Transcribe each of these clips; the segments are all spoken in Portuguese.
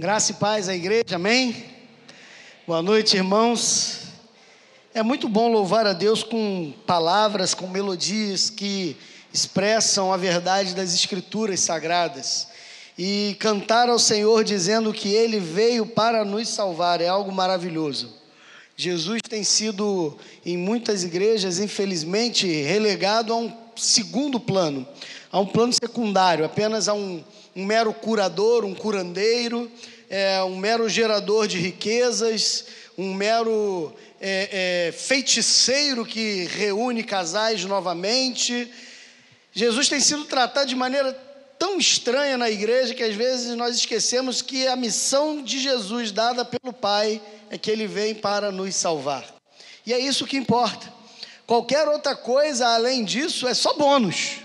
Graça e paz à igreja, amém? Boa noite, irmãos. É muito bom louvar a Deus com palavras, com melodias que expressam a verdade das Escrituras sagradas. E cantar ao Senhor dizendo que Ele veio para nos salvar é algo maravilhoso. Jesus tem sido, em muitas igrejas, infelizmente, relegado a um segundo plano, a um plano secundário, apenas a um um mero curador, um curandeiro, é, um mero gerador de riquezas, um mero é, é, feiticeiro que reúne casais novamente. Jesus tem sido tratado de maneira tão estranha na igreja que às vezes nós esquecemos que a missão de Jesus dada pelo Pai é que ele vem para nos salvar. E é isso que importa. Qualquer outra coisa além disso é só bônus.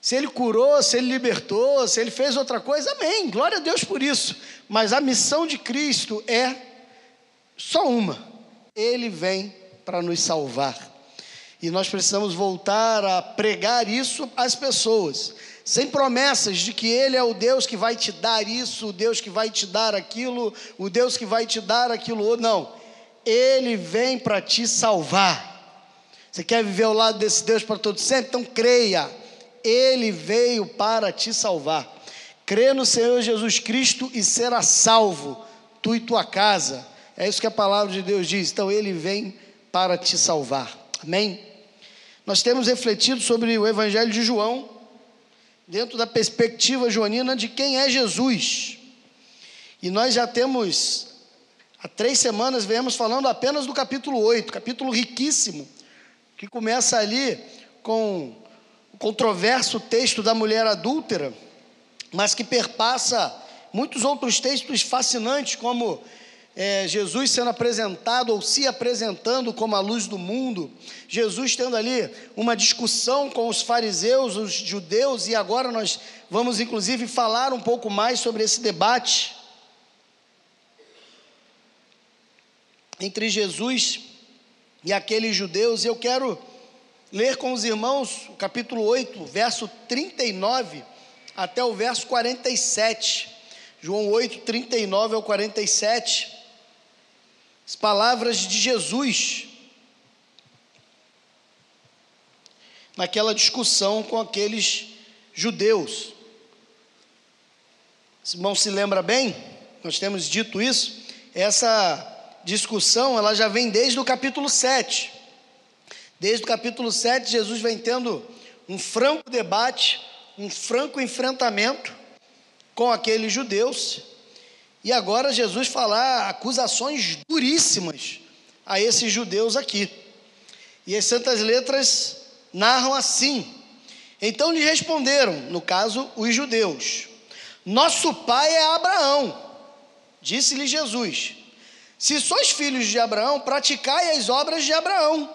Se ele curou, se ele libertou, se ele fez outra coisa, amém. Glória a Deus por isso. Mas a missão de Cristo é só uma: Ele vem para nos salvar. E nós precisamos voltar a pregar isso às pessoas, sem promessas de que Ele é o Deus que vai te dar isso, o Deus que vai te dar aquilo, o Deus que vai te dar aquilo outro. Não. Ele vem para te salvar. Você quer viver ao lado desse Deus para todo sempre? Então creia ele veio para te salvar. Crê no Senhor Jesus Cristo e será salvo, tu e tua casa. É isso que a palavra de Deus diz. Então, Ele vem para te salvar. Amém? Nós temos refletido sobre o Evangelho de João, dentro da perspectiva joanina de quem é Jesus. E nós já temos, há três semanas, viemos falando apenas do capítulo 8, capítulo riquíssimo, que começa ali com controverso texto da mulher adúltera, mas que perpassa muitos outros textos fascinantes, como é, Jesus sendo apresentado ou se apresentando como a luz do mundo, Jesus tendo ali uma discussão com os fariseus, os judeus, e agora nós vamos inclusive falar um pouco mais sobre esse debate entre Jesus e aqueles judeus. E eu quero ler com os irmãos o capítulo 8, verso 39 até o verso 47. João 8, 39 ao 47. As palavras de Jesus naquela discussão com aqueles judeus. Esse irmão se lembra bem? Nós temos dito isso. Essa discussão, ela já vem desde o capítulo 7. Desde o capítulo 7, Jesus vem tendo um franco debate, um franco enfrentamento com aqueles judeus. E agora Jesus falar acusações duríssimas a esses judeus aqui. E as santas letras narram assim: Então lhe responderam, no caso, os judeus: Nosso pai é Abraão. Disse-lhe Jesus: Se sois filhos de Abraão, praticai as obras de Abraão.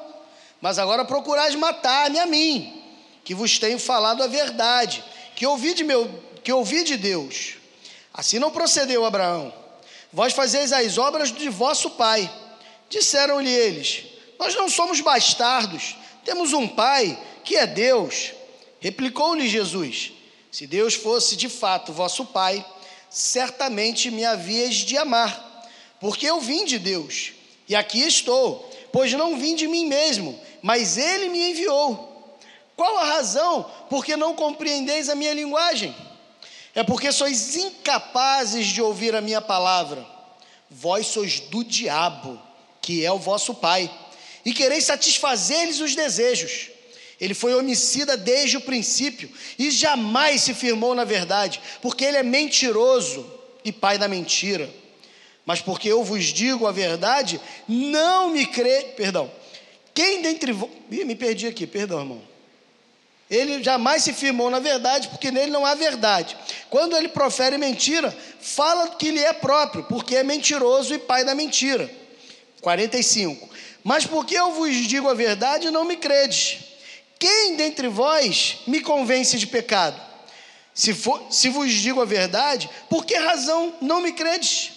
Mas agora procurais matar-me a mim, que vos tenho falado a verdade, que ouvi de, meu, que ouvi de Deus. Assim não procedeu Abraão. Vós fazeis as obras de vosso pai. Disseram-lhe eles: Nós não somos bastardos, temos um pai que é Deus. Replicou-lhe Jesus: Se Deus fosse de fato vosso pai, certamente me havias de amar, porque eu vim de Deus, e aqui estou, pois não vim de mim mesmo, mas ele me enviou. Qual a razão porque não compreendeis a minha linguagem? É porque sois incapazes de ouvir a minha palavra. Vós sois do diabo, que é o vosso pai, e quereis satisfazer-lhes os desejos. Ele foi homicida desde o princípio e jamais se firmou na verdade, porque ele é mentiroso e pai da mentira. Mas porque eu vos digo a verdade, não me crê, perdão, quem dentre vós. Me perdi aqui, perdão, irmão. Ele jamais se firmou na verdade, porque nele não há verdade. Quando ele profere mentira, fala que lhe é próprio, porque é mentiroso e pai da mentira. 45. Mas porque eu vos digo a verdade, não me credes. Quem dentre vós me convence de pecado? Se, for, se vos digo a verdade, por que razão não me credes?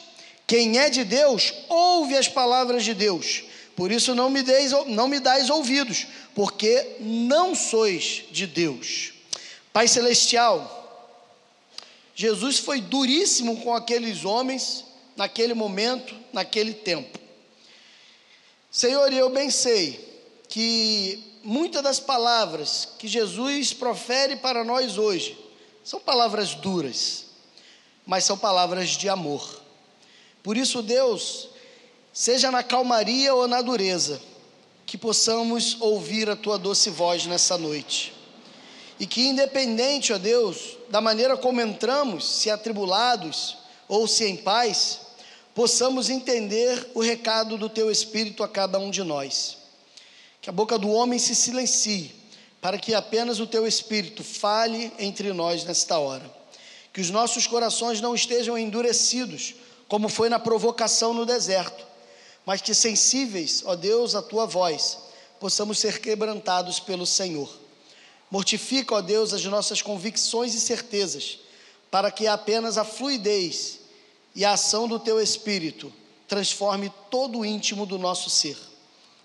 Quem é de Deus, ouve as palavras de Deus. Por isso não me, deis, não me dais ouvidos, porque não sois de Deus. Pai Celestial, Jesus foi duríssimo com aqueles homens naquele momento, naquele tempo. Senhor, eu bem sei que muitas das palavras que Jesus profere para nós hoje são palavras duras, mas são palavras de amor. Por isso, Deus, seja na calmaria ou na dureza, que possamos ouvir a tua doce voz nessa noite. E que, independente, ó Deus, da maneira como entramos, se atribulados ou se em paz, possamos entender o recado do teu Espírito a cada um de nós. Que a boca do homem se silencie, para que apenas o teu Espírito fale entre nós nesta hora. Que os nossos corações não estejam endurecidos, como foi na provocação no deserto, mas que sensíveis, ó Deus, à tua voz, possamos ser quebrantados pelo Senhor. Mortifica, ó Deus, as nossas convicções e certezas, para que apenas a fluidez e a ação do teu Espírito transforme todo o íntimo do nosso ser.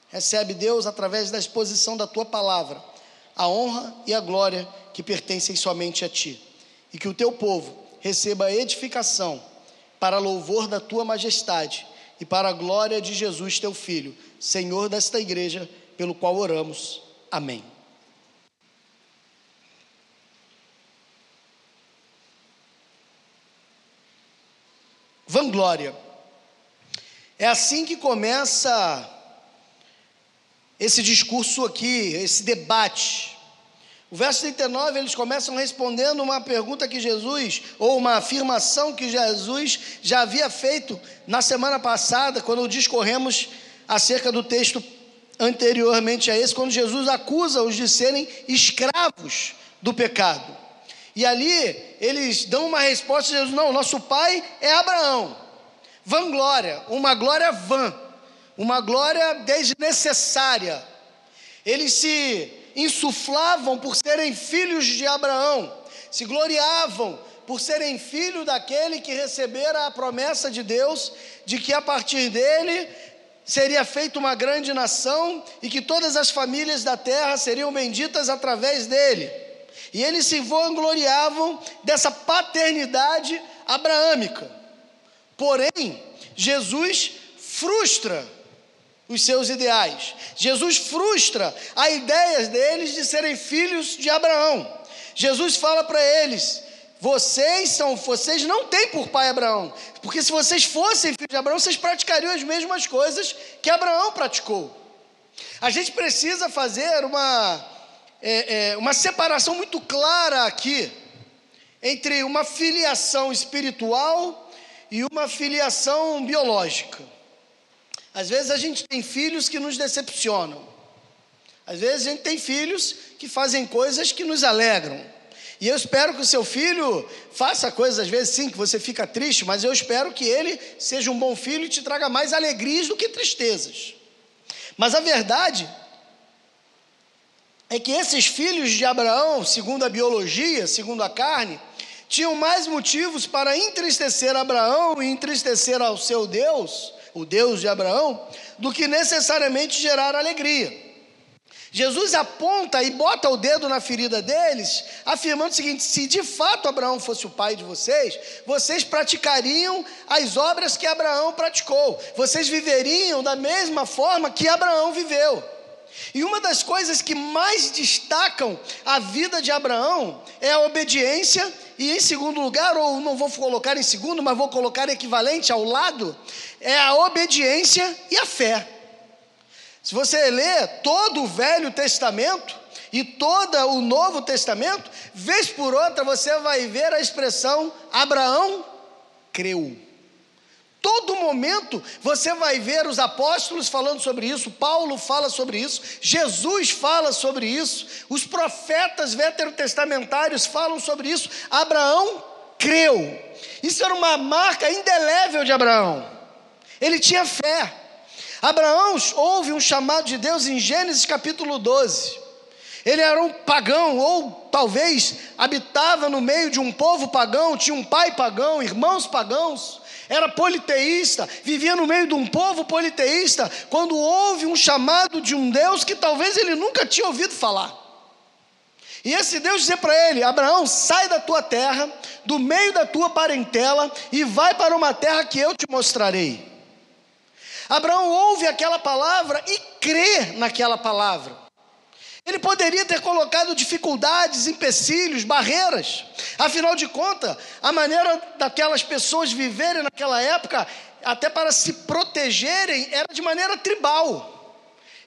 Recebe, Deus, através da exposição da tua palavra, a honra e a glória que pertencem somente a ti. E que o teu povo receba a edificação para louvor da tua majestade e para a glória de Jesus, teu Filho, Senhor desta igreja, pelo qual oramos. Amém. Vanglória. É assim que começa esse discurso aqui, esse debate. O verso 39, eles começam respondendo uma pergunta que Jesus, ou uma afirmação que Jesus já havia feito na semana passada, quando discorremos acerca do texto anteriormente a esse, quando Jesus acusa-os de serem escravos do pecado. E ali eles dão uma resposta: Jesus, não, nosso pai é Abraão. Vanglória, uma glória vã, uma glória desnecessária. Eles se insuflavam por serem filhos de Abraão, se gloriavam por serem filhos daquele que recebera a promessa de Deus de que a partir dele seria feita uma grande nação e que todas as famílias da terra seriam benditas através dele. E eles se vangloriavam dessa paternidade abraâmica. Porém, Jesus frustra os seus ideais. Jesus frustra a ideia deles de serem filhos de Abraão. Jesus fala para eles: vocês são, vocês não têm por pai Abraão, porque se vocês fossem filhos de Abraão, vocês praticariam as mesmas coisas que Abraão praticou. A gente precisa fazer uma, é, é, uma separação muito clara aqui entre uma filiação espiritual e uma filiação biológica. Às vezes a gente tem filhos que nos decepcionam. Às vezes a gente tem filhos que fazem coisas que nos alegram. E eu espero que o seu filho faça coisas, às vezes sim, que você fica triste, mas eu espero que ele seja um bom filho e te traga mais alegrias do que tristezas. Mas a verdade é que esses filhos de Abraão, segundo a biologia, segundo a carne, tinham mais motivos para entristecer Abraão e entristecer ao seu Deus o Deus de Abraão, do que necessariamente gerar alegria. Jesus aponta e bota o dedo na ferida deles, afirmando o seguinte: se de fato Abraão fosse o pai de vocês, vocês praticariam as obras que Abraão praticou, vocês viveriam da mesma forma que Abraão viveu. E uma das coisas que mais destacam a vida de Abraão é a obediência, e em segundo lugar, ou não vou colocar em segundo, mas vou colocar equivalente ao lado, é a obediência e a fé. Se você ler todo o Velho Testamento e todo o Novo Testamento, vez por outra você vai ver a expressão Abraão creu. Todo momento você vai ver os apóstolos falando sobre isso, Paulo fala sobre isso, Jesus fala sobre isso, os profetas veterotestamentários falam sobre isso. Abraão creu. Isso era uma marca indelével de Abraão. Ele tinha fé. Abraão ouve um chamado de Deus em Gênesis capítulo 12. Ele era um pagão, ou talvez habitava no meio de um povo pagão, tinha um pai pagão, irmãos pagãos era politeísta, vivia no meio de um povo politeísta, quando houve um chamado de um Deus que talvez ele nunca tinha ouvido falar. E esse Deus dizer para ele: Abraão, sai da tua terra, do meio da tua parentela, e vai para uma terra que eu te mostrarei. Abraão ouve aquela palavra e crê naquela palavra. Ele poderia ter colocado dificuldades, empecilhos, barreiras. Afinal de contas, a maneira daquelas pessoas viverem naquela época, até para se protegerem, era de maneira tribal.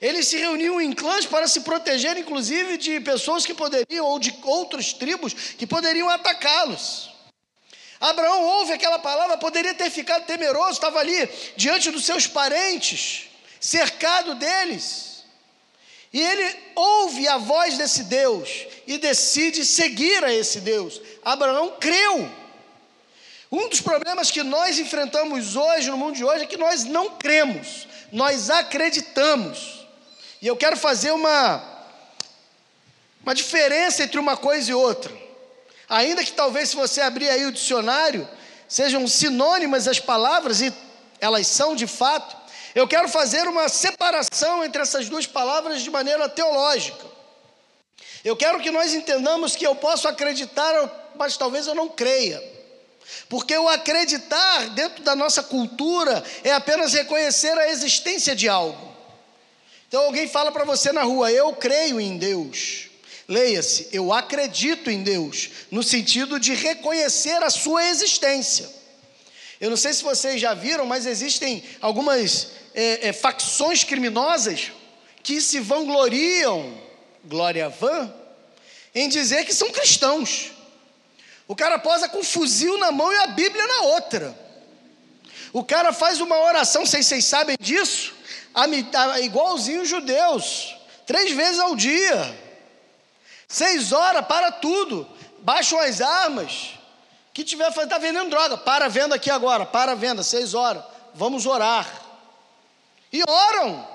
Eles se reuniam em clãs para se proteger, inclusive, de pessoas que poderiam, ou de outras tribos que poderiam atacá-los. Abraão ouve aquela palavra, poderia ter ficado temeroso, estava ali diante dos seus parentes, cercado deles. E ele ouve a voz desse Deus e decide seguir a esse Deus. Abraão creu. Um dos problemas que nós enfrentamos hoje, no mundo de hoje, é que nós não cremos, nós acreditamos. E eu quero fazer uma, uma diferença entre uma coisa e outra. Ainda que talvez, se você abrir aí o dicionário, sejam sinônimas as palavras, e elas são de fato, eu quero fazer uma separação entre essas duas palavras de maneira teológica. Eu quero que nós entendamos que eu posso acreditar, mas talvez eu não creia. Porque o acreditar dentro da nossa cultura é apenas reconhecer a existência de algo. Então alguém fala para você na rua: Eu creio em Deus. Leia-se, eu acredito em Deus, no sentido de reconhecer a sua existência. Eu não sei se vocês já viram, mas existem algumas é, é, facções criminosas que se vangloriam, glória vã, em dizer que são cristãos. O cara posa com um fuzil na mão e a Bíblia na outra. O cara faz uma oração, se vocês sabem disso, igualzinho os judeus, três vezes ao dia. Seis horas, para tudo. Baixam as armas. Que tiver está vendendo droga. Para a venda aqui agora, para a venda, seis horas. Vamos orar e oram,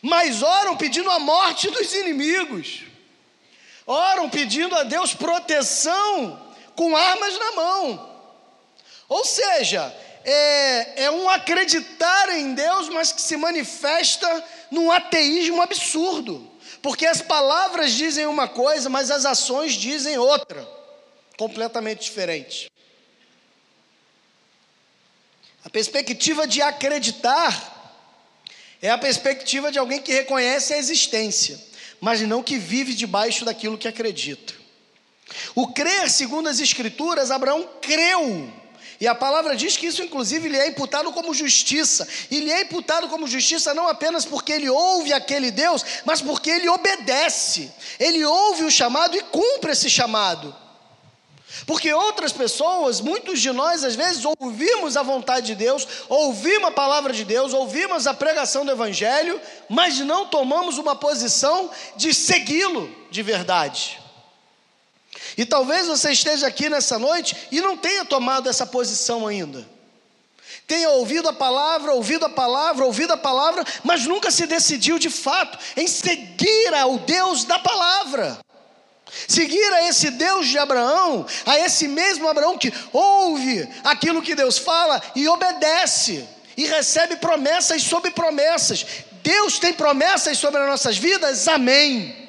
mas oram pedindo a morte dos inimigos, oram pedindo a Deus proteção com armas na mão. Ou seja, é, é um acreditar em Deus, mas que se manifesta num ateísmo absurdo, porque as palavras dizem uma coisa, mas as ações dizem outra, completamente diferente. A perspectiva de acreditar é a perspectiva de alguém que reconhece a existência, mas não que vive debaixo daquilo que acredita. O crer, segundo as Escrituras, Abraão creu. E a palavra diz que isso, inclusive, lhe é imputado como justiça. E lhe é imputado como justiça não apenas porque ele ouve aquele Deus, mas porque ele obedece. Ele ouve o chamado e cumpre esse chamado. Porque outras pessoas, muitos de nós, às vezes, ouvimos a vontade de Deus, ouvimos a palavra de Deus, ouvimos a pregação do Evangelho, mas não tomamos uma posição de segui-lo de verdade. E talvez você esteja aqui nessa noite e não tenha tomado essa posição ainda. Tenha ouvido a palavra, ouvido a palavra, ouvido a palavra, mas nunca se decidiu de fato em seguir ao Deus da palavra. Seguir a esse Deus de Abraão, a esse mesmo Abraão que ouve aquilo que Deus fala e obedece, e recebe promessas sobre promessas. Deus tem promessas sobre as nossas vidas? Amém.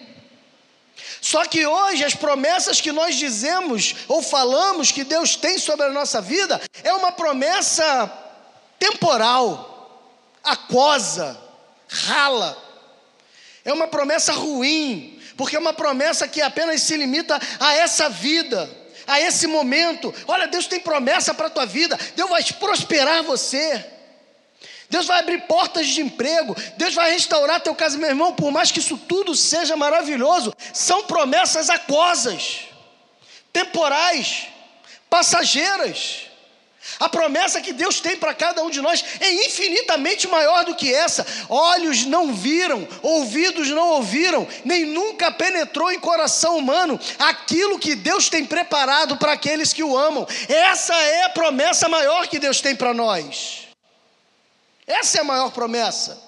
Só que hoje as promessas que nós dizemos ou falamos que Deus tem sobre a nossa vida é uma promessa temporal, aquosa, rala. É uma promessa ruim, porque é uma promessa que apenas se limita a essa vida, a esse momento. Olha, Deus tem promessa para a tua vida, Deus vai prosperar você. Deus vai abrir portas de emprego, Deus vai restaurar teu caso, meu irmão, por mais que isso tudo seja maravilhoso, são promessas aquosas, temporais, passageiras. A promessa que Deus tem para cada um de nós é infinitamente maior do que essa. Olhos não viram, ouvidos não ouviram, nem nunca penetrou em coração humano aquilo que Deus tem preparado para aqueles que o amam. Essa é a promessa maior que Deus tem para nós. Essa é a maior promessa.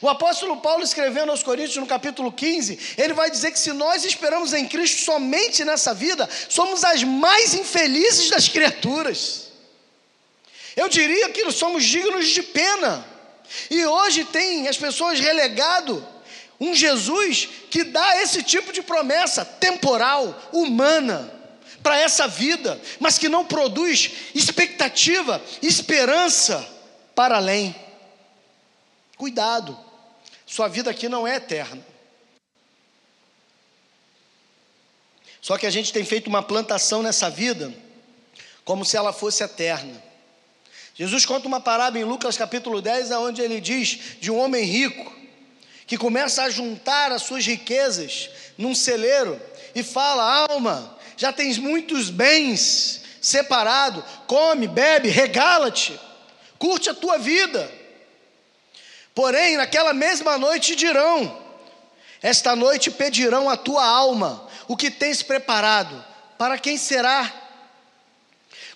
O apóstolo Paulo, escrevendo aos Coríntios no capítulo 15, ele vai dizer que se nós esperamos em Cristo somente nessa vida, somos as mais infelizes das criaturas. Eu diria que somos dignos de pena. E hoje tem as pessoas relegado Um Jesus que dá esse tipo de promessa temporal, humana, para essa vida, mas que não produz expectativa, esperança para além. Cuidado, sua vida aqui não é eterna. Só que a gente tem feito uma plantação nessa vida como se ela fosse eterna. Jesus conta uma parábola em Lucas capítulo 10, onde ele diz de um homem rico que começa a juntar as suas riquezas num celeiro e fala: Alma, já tens muitos bens separado, come, bebe, regala-te, curte a tua vida. Porém, naquela mesma noite dirão: Esta noite pedirão a tua alma, o que tens preparado, para quem será?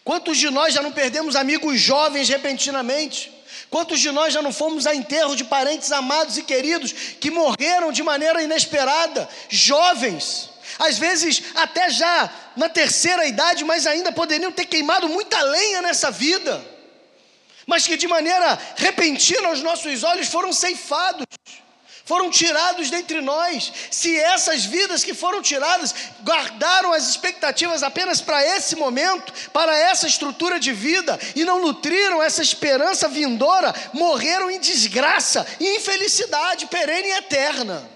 Quantos de nós já não perdemos amigos jovens repentinamente? Quantos de nós já não fomos a enterro de parentes amados e queridos que morreram de maneira inesperada, jovens? às vezes até já na terceira idade, mas ainda poderiam ter queimado muita lenha nessa vida, mas que de maneira repentina aos nossos olhos foram ceifados, foram tirados dentre nós. Se essas vidas que foram tiradas guardaram as expectativas apenas para esse momento, para essa estrutura de vida, e não nutriram essa esperança vindoura, morreram em desgraça, infelicidade perene e eterna.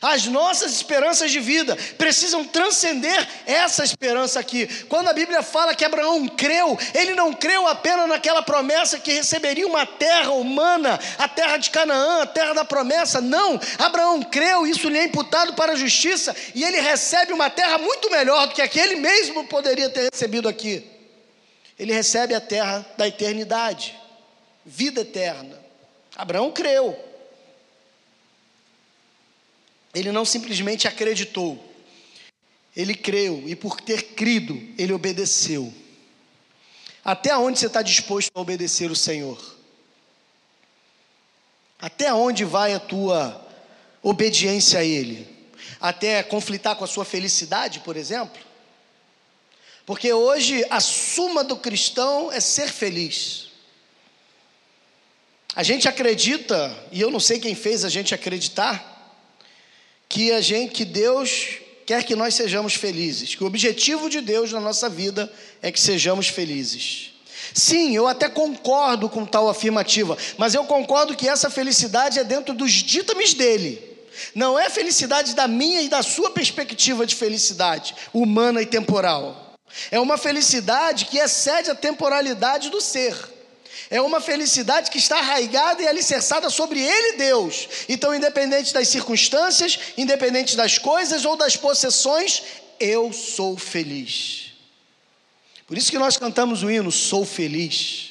As nossas esperanças de vida precisam transcender essa esperança aqui. Quando a Bíblia fala que Abraão creu, ele não creu apenas naquela promessa que receberia uma terra humana, a terra de Canaã, a terra da promessa. Não, Abraão creu, isso lhe é imputado para a justiça, e ele recebe uma terra muito melhor do que aquele mesmo poderia ter recebido aqui. Ele recebe a terra da eternidade, vida eterna. Abraão creu. Ele não simplesmente acreditou, ele creu, e por ter crido, ele obedeceu. Até onde você está disposto a obedecer o Senhor? Até onde vai a tua obediência a Ele? Até conflitar com a sua felicidade, por exemplo? Porque hoje a suma do cristão é ser feliz. A gente acredita, e eu não sei quem fez a gente acreditar, que a gente, que Deus quer que nós sejamos felizes, que o objetivo de Deus na nossa vida é que sejamos felizes. Sim, eu até concordo com tal afirmativa, mas eu concordo que essa felicidade é dentro dos ditames dele. Não é felicidade da minha e da sua perspectiva de felicidade humana e temporal. É uma felicidade que excede a temporalidade do ser. É uma felicidade que está arraigada e alicerçada sobre Ele, Deus. Então, independente das circunstâncias, independente das coisas ou das possessões, eu sou feliz. Por isso que nós cantamos o hino Sou Feliz.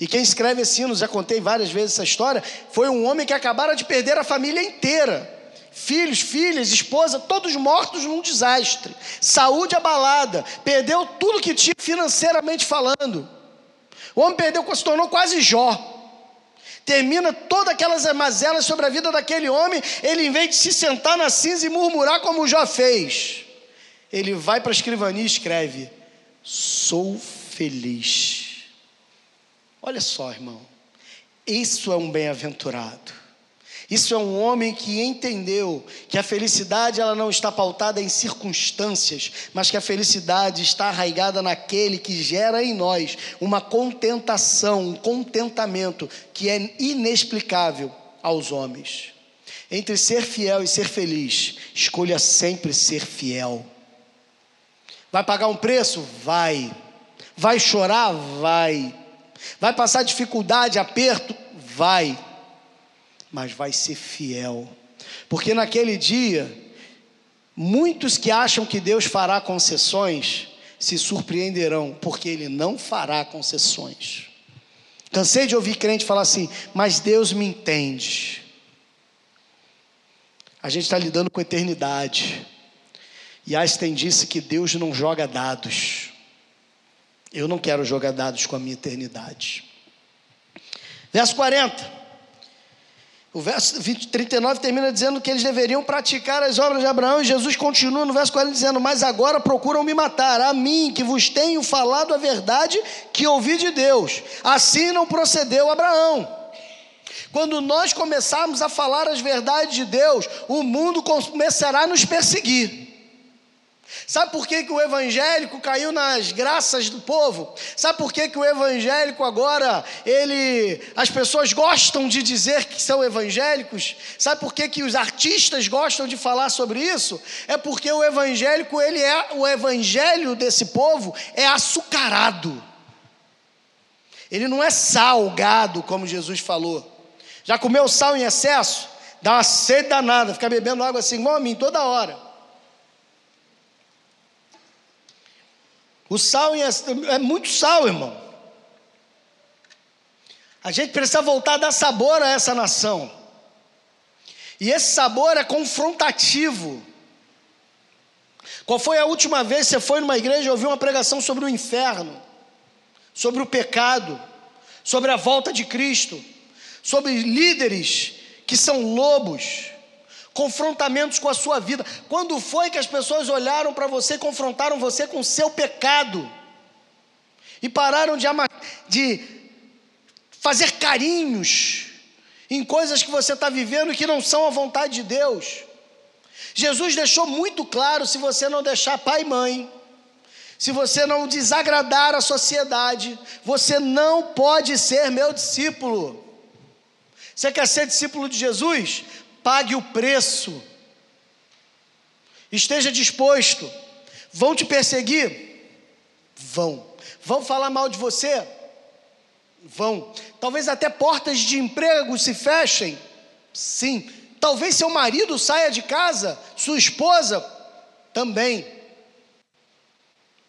E quem escreve esse hino, já contei várias vezes essa história, foi um homem que acabara de perder a família inteira. Filhos, filhas, esposa, todos mortos num desastre. Saúde abalada, perdeu tudo que tinha financeiramente falando. O homem perdeu, se tornou quase Jó. Termina todas aquelas mazelas sobre a vida daquele homem. Ele, em vez de se sentar na cinza e murmurar como Jó fez, ele vai para a escrivania e escreve: Sou feliz. Olha só, irmão. Isso é um bem-aventurado. Isso é um homem que entendeu que a felicidade ela não está pautada em circunstâncias, mas que a felicidade está arraigada naquele que gera em nós uma contentação, um contentamento que é inexplicável aos homens. Entre ser fiel e ser feliz, escolha sempre ser fiel. Vai pagar um preço? Vai. Vai chorar? Vai. Vai passar dificuldade, aperto? Vai mas vai ser fiel. Porque naquele dia, muitos que acham que Deus fará concessões se surpreenderão, porque Ele não fará concessões. Cansei de ouvir crente falar assim, mas Deus me entende. A gente está lidando com eternidade. E Einstein disse que Deus não joga dados. Eu não quero jogar dados com a minha eternidade. Verso 40. O verso 20, 39 termina dizendo que eles deveriam praticar as obras de Abraão, e Jesus continua no verso 40 dizendo: Mas agora procuram me matar, a mim que vos tenho falado a verdade que ouvi de Deus. Assim não procedeu Abraão. Quando nós começarmos a falar as verdades de Deus, o mundo começará a nos perseguir. Sabe por que, que o evangélico caiu nas graças do povo? Sabe por que, que o evangélico agora, ele, as pessoas gostam de dizer que são evangélicos? Sabe por que, que os artistas gostam de falar sobre isso? É porque o evangélico, ele é, o evangelho desse povo é açucarado. Ele não é salgado, como Jesus falou. Já comeu sal em excesso? Dá uma sede danada, fica bebendo água assim, igual a mim, toda hora. O sal é muito sal, irmão. A gente precisa voltar a dar sabor a essa nação. E esse sabor é confrontativo. Qual foi a última vez que você foi numa igreja e ouviu uma pregação sobre o inferno, sobre o pecado, sobre a volta de Cristo, sobre líderes que são lobos? Confrontamentos com a sua vida. Quando foi que as pessoas olharam para você e confrontaram você com o seu pecado? E pararam de, amar, de fazer carinhos em coisas que você está vivendo que não são a vontade de Deus. Jesus deixou muito claro: se você não deixar pai e mãe, se você não desagradar a sociedade, você não pode ser meu discípulo. Você quer ser discípulo de Jesus? Pague o preço, esteja disposto. Vão te perseguir? Vão. Vão falar mal de você? Vão. Talvez até portas de emprego se fechem? Sim. Talvez seu marido saia de casa, sua esposa também.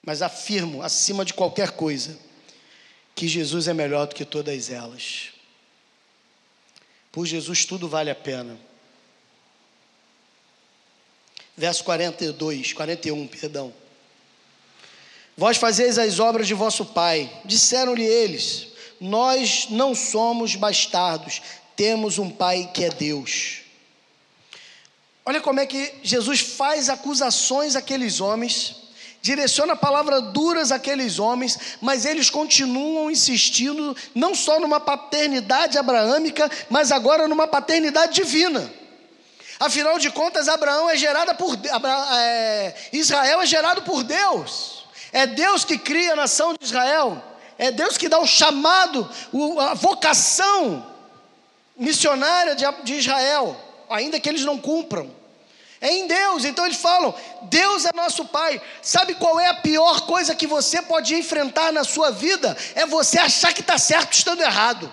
Mas afirmo, acima de qualquer coisa, que Jesus é melhor do que todas elas. Por Jesus tudo vale a pena verso 42, 41, perdão. Vós fazeis as obras de vosso pai. Disseram-lhe eles: Nós não somos bastardos, temos um pai que é Deus. Olha como é que Jesus faz acusações àqueles homens, direciona palavras duras àqueles homens, mas eles continuam insistindo não só numa paternidade abraâmica, mas agora numa paternidade divina. Afinal de contas, Abraão é gerada por é, Israel é gerado por Deus. É Deus que cria a nação de Israel. É Deus que dá o chamado, a vocação missionária de, de Israel, ainda que eles não cumpram. É em Deus, então eles falam: Deus é nosso Pai. Sabe qual é a pior coisa que você pode enfrentar na sua vida? É você achar que está certo estando errado.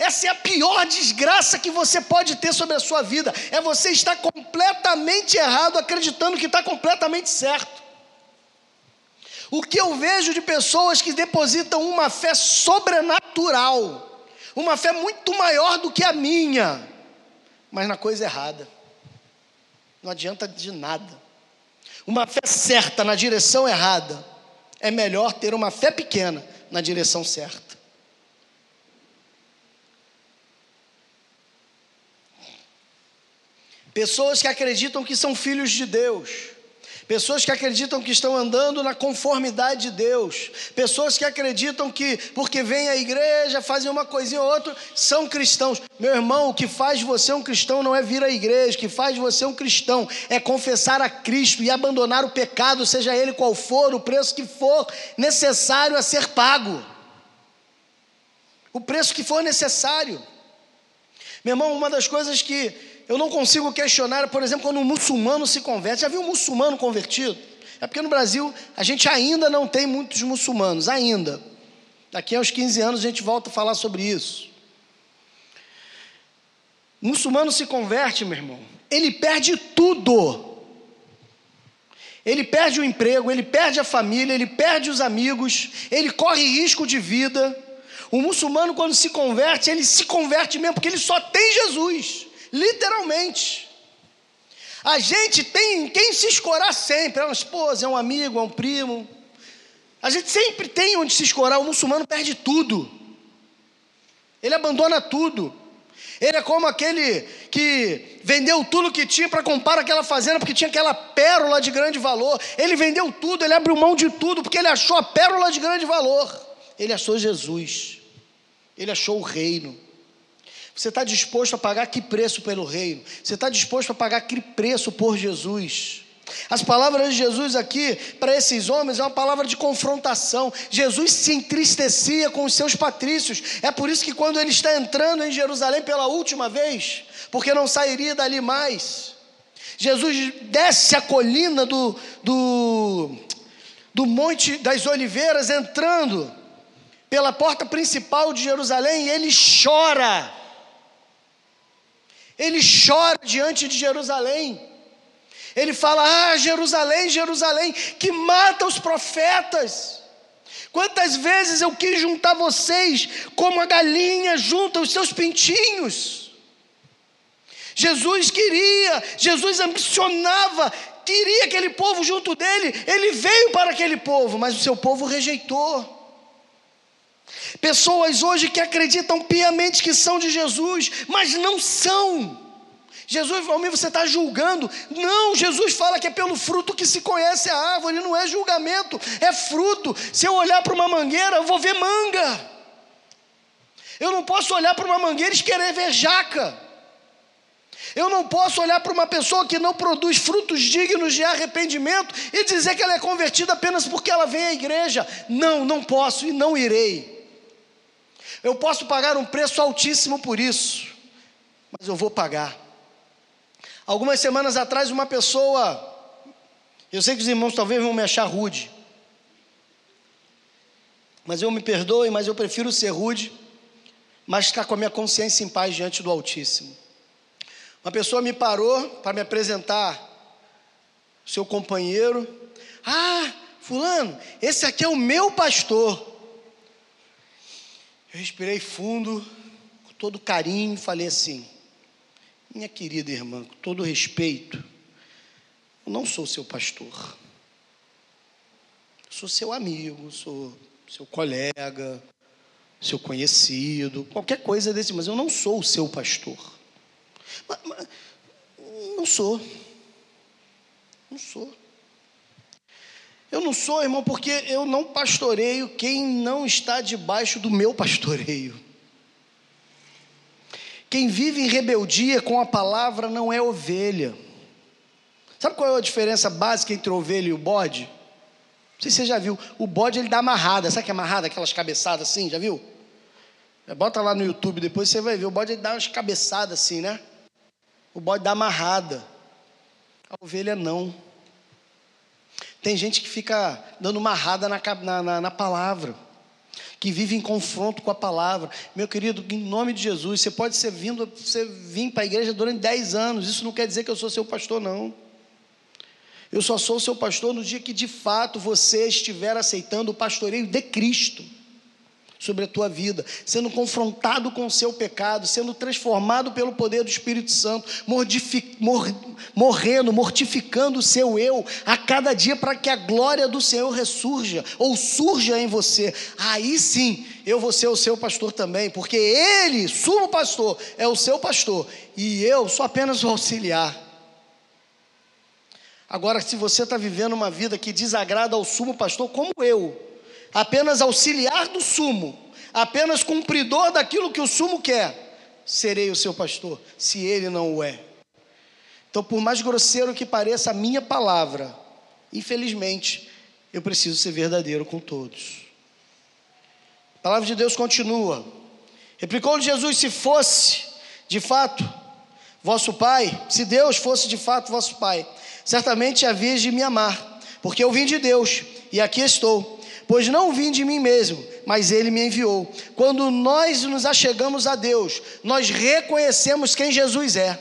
Essa é a pior desgraça que você pode ter sobre a sua vida. É você estar completamente errado, acreditando que está completamente certo. O que eu vejo de pessoas que depositam uma fé sobrenatural, uma fé muito maior do que a minha, mas na coisa errada. Não adianta de nada. Uma fé certa na direção errada é melhor ter uma fé pequena na direção certa. Pessoas que acreditam que são filhos de Deus. Pessoas que acreditam que estão andando na conformidade de Deus. Pessoas que acreditam que, porque vêm à igreja, fazem uma coisinha ou outra, são cristãos. Meu irmão, o que faz você um cristão não é vir à igreja. O que faz você um cristão é confessar a Cristo e abandonar o pecado, seja ele qual for, o preço que for necessário a ser pago. O preço que for necessário. Meu irmão, uma das coisas que eu não consigo questionar, por exemplo, quando um muçulmano se converte. Já viu um muçulmano convertido? É porque no Brasil a gente ainda não tem muitos muçulmanos, ainda. Daqui a uns 15 anos a gente volta a falar sobre isso. O muçulmano se converte, meu irmão, ele perde tudo. Ele perde o emprego, ele perde a família, ele perde os amigos, ele corre risco de vida. O muçulmano, quando se converte, ele se converte mesmo porque ele só tem Jesus literalmente. A gente tem em quem se escorar sempre, é uma esposa, é um amigo, é um primo. A gente sempre tem onde se escorar, o muçulmano perde tudo. Ele abandona tudo. Ele é como aquele que vendeu tudo que tinha para comprar aquela fazenda, porque tinha aquela pérola de grande valor. Ele vendeu tudo, ele abriu mão de tudo, porque ele achou a pérola de grande valor. Ele achou Jesus, ele achou o reino. Você está disposto a pagar que preço pelo reino? Você está disposto a pagar que preço por Jesus? As palavras de Jesus aqui, para esses homens, é uma palavra de confrontação. Jesus se entristecia com os seus patrícios. É por isso que, quando ele está entrando em Jerusalém pela última vez, porque não sairia dali mais, Jesus desce a colina do, do, do Monte das Oliveiras, entrando pela porta principal de Jerusalém, e ele chora. Ele chora diante de Jerusalém. Ele fala: Ah, Jerusalém, Jerusalém, que mata os profetas. Quantas vezes eu quis juntar vocês como a galinha junta os seus pintinhos. Jesus queria, Jesus ambicionava, queria aquele povo junto dele, ele veio para aquele povo, mas o seu povo rejeitou. Pessoas hoje que acreditam piamente que são de Jesus, mas não são. Jesus, mim você está julgando. Não, Jesus fala que é pelo fruto que se conhece a árvore, não é julgamento, é fruto. Se eu olhar para uma mangueira, eu vou ver manga. Eu não posso olhar para uma mangueira e querer ver jaca. Eu não posso olhar para uma pessoa que não produz frutos dignos de arrependimento e dizer que ela é convertida apenas porque ela vem à igreja. Não, não posso e não irei. Eu posso pagar um preço altíssimo por isso, mas eu vou pagar. Algumas semanas atrás, uma pessoa, eu sei que os irmãos talvez vão me achar rude, mas eu me perdoe, mas eu prefiro ser rude, mas estar com a minha consciência em paz diante do Altíssimo. Uma pessoa me parou para me apresentar seu companheiro. Ah, Fulano, esse aqui é o meu pastor. Eu respirei fundo, com todo carinho, e falei assim: minha querida irmã, com todo respeito, eu não sou seu pastor. sou seu amigo, sou seu colega, seu conhecido, qualquer coisa desse, mas eu não sou o seu pastor. Mas, mas, não sou. Não sou. Eu não sou, irmão, porque eu não pastoreio quem não está debaixo do meu pastoreio. Quem vive em rebeldia com a palavra não é ovelha. Sabe qual é a diferença básica entre ovelha e o bode? Não sei se você já viu. O bode ele dá amarrada. Sabe que é amarrada? Aquelas cabeçadas assim, já viu? Bota lá no YouTube depois você vai ver. O bode ele dá umas cabeçadas assim, né? O bode dá amarrada. A ovelha não. Tem gente que fica dando amarrada na, na, na palavra que vive em confronto com a palavra. Meu querido, em nome de Jesus, você pode ser vindo, você vir para a igreja durante 10 anos, isso não quer dizer que eu sou seu pastor, não. Eu só sou seu pastor no dia que de fato você estiver aceitando o pastoreio de Cristo sobre a tua vida, sendo confrontado com o seu pecado, sendo transformado pelo poder do Espírito Santo, mor morrendo, mortificando o seu eu a cada dia para que a glória do Senhor ressurja ou surja em você. Aí sim, eu vou ser o seu pastor também, porque ele, sumo pastor, é o seu pastor e eu sou apenas o auxiliar. Agora, se você está vivendo uma vida que desagrada ao sumo pastor, como eu, apenas auxiliar do sumo, apenas cumpridor daquilo que o sumo quer, serei o seu pastor, se ele não o é. Então, por mais grosseiro que pareça a minha palavra, infelizmente, eu preciso ser verdadeiro com todos. A palavra de Deus continua. Replicou-lhe Jesus: se fosse de fato vosso Pai, se Deus fosse de fato vosso Pai, certamente havias de me amar, porque eu vim de Deus e aqui estou pois não vim de mim mesmo, mas ele me enviou. Quando nós nos achegamos a Deus, nós reconhecemos quem Jesus é.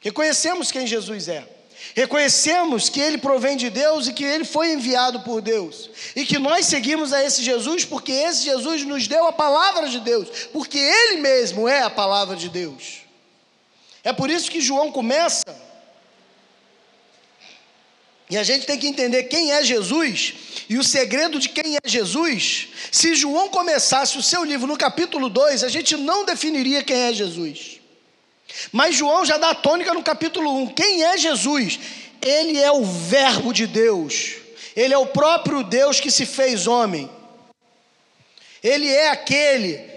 Reconhecemos quem Jesus é. Reconhecemos que ele provém de Deus e que ele foi enviado por Deus. E que nós seguimos a esse Jesus porque esse Jesus nos deu a palavra de Deus, porque ele mesmo é a palavra de Deus. É por isso que João começa e a gente tem que entender quem é Jesus e o segredo de quem é Jesus. Se João começasse o seu livro no capítulo 2, a gente não definiria quem é Jesus. Mas João já dá a tônica no capítulo 1. Quem é Jesus? Ele é o Verbo de Deus. Ele é o próprio Deus que se fez homem. Ele é aquele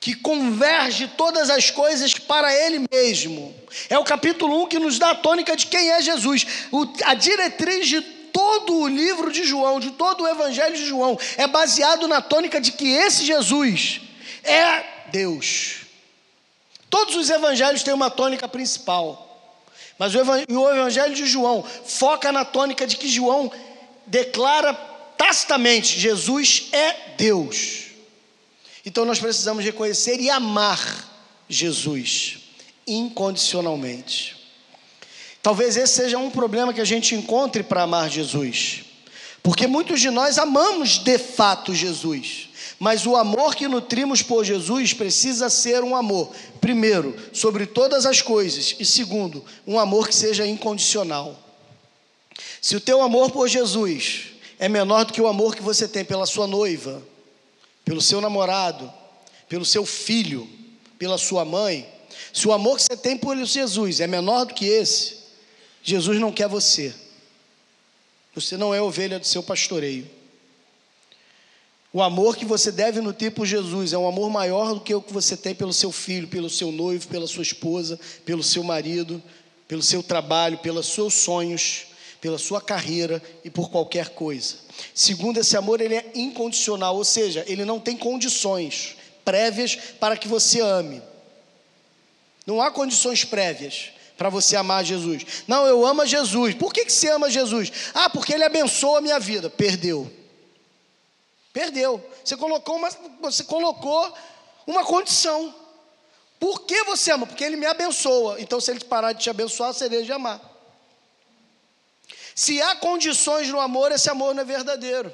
que converge todas as coisas para Ele mesmo. É o capítulo 1 que nos dá a tônica de quem é Jesus. O, a diretriz de todo o livro de João, de todo o Evangelho de João, é baseado na tônica de que esse Jesus é Deus. Todos os evangelhos têm uma tônica principal. Mas o Evangelho de João foca na tônica de que João declara tacitamente: Jesus é Deus. Então nós precisamos reconhecer e amar Jesus incondicionalmente. Talvez esse seja um problema que a gente encontre para amar Jesus, porque muitos de nós amamos de fato Jesus, mas o amor que nutrimos por Jesus precisa ser um amor, primeiro, sobre todas as coisas, e segundo, um amor que seja incondicional. Se o teu amor por Jesus é menor do que o amor que você tem pela sua noiva, pelo seu namorado, pelo seu filho, pela sua mãe, se o amor que você tem por Jesus é menor do que esse, Jesus não quer você. Você não é ovelha do seu pastoreio. O amor que você deve nutrir por Jesus é um amor maior do que o que você tem pelo seu filho, pelo seu noivo, pela sua esposa, pelo seu marido, pelo seu trabalho, pelos seus sonhos, pela sua carreira e por qualquer coisa. Segundo, esse amor ele é incondicional, ou seja, ele não tem condições prévias para que você ame. Não há condições prévias para você amar Jesus. Não, eu amo Jesus. Por que, que você ama Jesus? Ah, porque ele abençoa a minha vida. Perdeu. Perdeu. Você colocou uma, você colocou uma condição. Por que você ama? Porque ele me abençoa. Então, se ele parar de te abençoar, você deixa de amar. Se há condições no amor, esse amor não é verdadeiro.